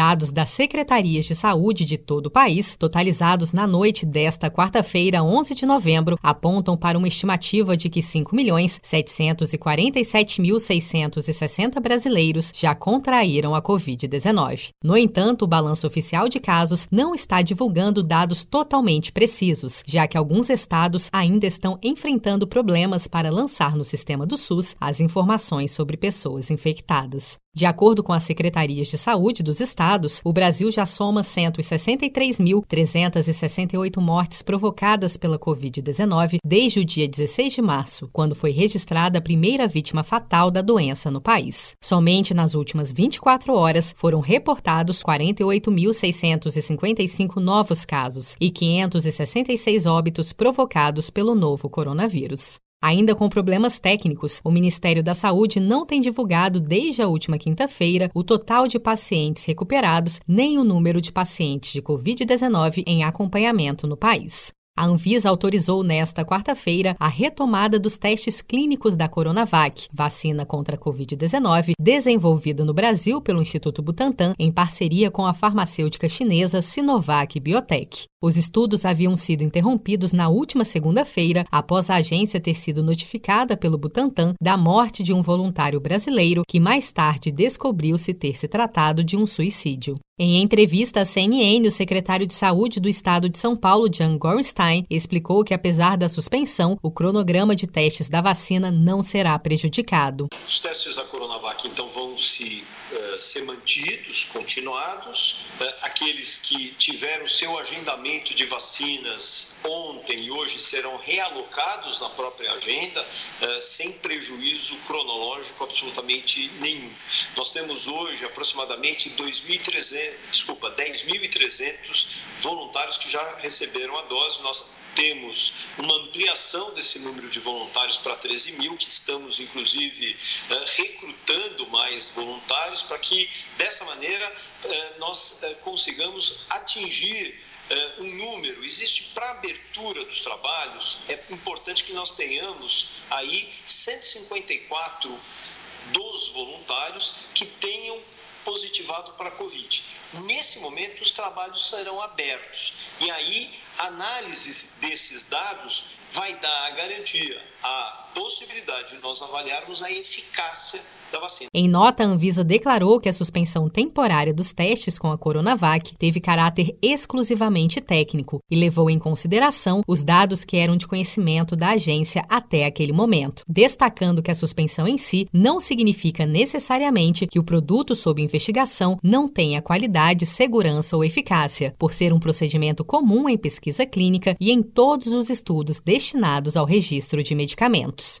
Dados das secretarias de saúde de todo o país, totalizados na noite desta quarta-feira, 11 de novembro, apontam para uma estimativa de que 5.747.660 brasileiros já contraíram a Covid-19. No entanto, o balanço oficial de casos não está divulgando dados totalmente precisos, já que alguns estados ainda estão enfrentando problemas para lançar no sistema do SUS as informações sobre pessoas infectadas. De acordo com as secretarias de saúde dos estados, o Brasil já soma 163.368 mortes provocadas pela Covid-19 desde o dia 16 de março, quando foi registrada a primeira vítima fatal da doença no país. Somente nas últimas 24 horas foram reportados 48.655 novos casos e 566 óbitos provocados pelo novo coronavírus. Ainda com problemas técnicos, o Ministério da Saúde não tem divulgado desde a última quinta-feira o total de pacientes recuperados nem o número de pacientes de Covid-19 em acompanhamento no país. A Anvisa autorizou nesta quarta-feira a retomada dos testes clínicos da Coronavac, vacina contra a Covid-19, desenvolvida no Brasil pelo Instituto Butantan em parceria com a farmacêutica chinesa Sinovac Biotech. Os estudos haviam sido interrompidos na última segunda-feira após a agência ter sido notificada pelo Butantan da morte de um voluntário brasileiro que mais tarde descobriu-se ter se tratado de um suicídio. Em entrevista à CNN, o secretário de Saúde do Estado de São Paulo, Jan Gorenstein, explicou que, apesar da suspensão, o cronograma de testes da vacina não será prejudicado. Os testes da Coronavac, então, vão se uh, ser mantidos, continuados. Uh, aqueles que tiveram seu agendamento de vacinas ontem e hoje serão realocados na própria agenda, uh, sem prejuízo cronológico absolutamente nenhum. Nós temos hoje aproximadamente 2.300 desculpa, 10.300 voluntários que já receberam a dose. Nós temos uma ampliação desse número de voluntários para 13 mil, que estamos, inclusive, eh, recrutando mais voluntários para que, dessa maneira, eh, nós eh, consigamos atingir um número. Existe para abertura dos trabalhos, é importante que nós tenhamos aí 154 dos voluntários positivado para a Covid. Nesse momento, os trabalhos serão abertos e aí a análise desses dados vai dar a garantia, a possibilidade de nós avaliarmos a eficácia da vacina. Em nota, a Anvisa declarou que a suspensão temporária dos testes com a Coronavac teve caráter exclusivamente técnico e levou em consideração os dados que eram de conhecimento da agência até aquele momento, destacando que a suspensão em si não significa necessariamente que o produto sob investigação não tenha qualidade, segurança ou eficácia, por ser um procedimento comum em pesquisa clínica e em todos os estudos destinados ao registro de medicamentos.